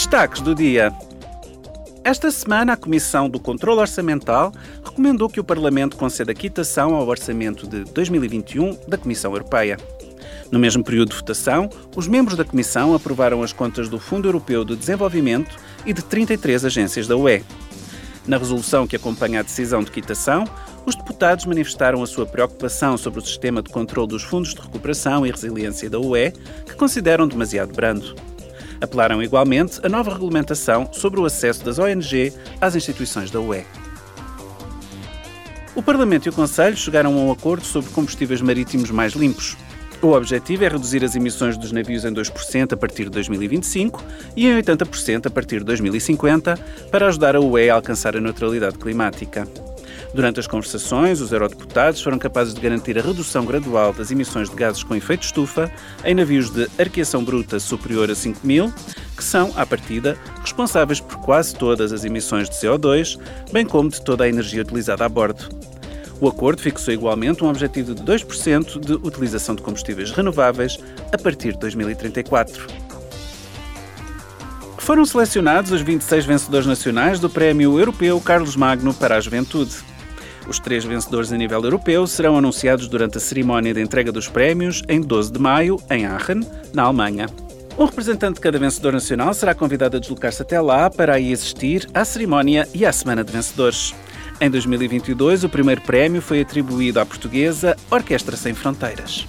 Destaques do dia. Esta semana, a Comissão do Controlo Orçamental recomendou que o Parlamento conceda quitação ao orçamento de 2021 da Comissão Europeia. No mesmo período de votação, os membros da Comissão aprovaram as contas do Fundo Europeu de Desenvolvimento e de 33 agências da UE. Na resolução que acompanha a decisão de quitação, os deputados manifestaram a sua preocupação sobre o sistema de controle dos fundos de recuperação e resiliência da UE, que consideram demasiado brando. Apelaram igualmente a nova regulamentação sobre o acesso das ONG às instituições da UE. O Parlamento e o Conselho chegaram a um acordo sobre combustíveis marítimos mais limpos. O objetivo é reduzir as emissões dos navios em 2% a partir de 2025 e em 80% a partir de 2050 para ajudar a UE a alcançar a neutralidade climática. Durante as conversações, os eurodeputados foram capazes de garantir a redução gradual das emissões de gases com efeito estufa em navios de arqueação bruta superior a 5 mil, que são, à partida, responsáveis por quase todas as emissões de CO2, bem como de toda a energia utilizada a bordo. O acordo fixou igualmente um objetivo de 2% de utilização de combustíveis renováveis a partir de 2034. Foram selecionados os 26 vencedores nacionais do Prémio Europeu Carlos Magno para a Juventude. Os três vencedores a nível europeu serão anunciados durante a cerimónia de entrega dos prémios em 12 de maio, em Aachen, na Alemanha. Um representante de cada vencedor nacional será convidado a deslocar-se até lá para aí assistir à cerimónia e à Semana de Vencedores. Em 2022, o primeiro prémio foi atribuído à portuguesa Orquestra Sem Fronteiras.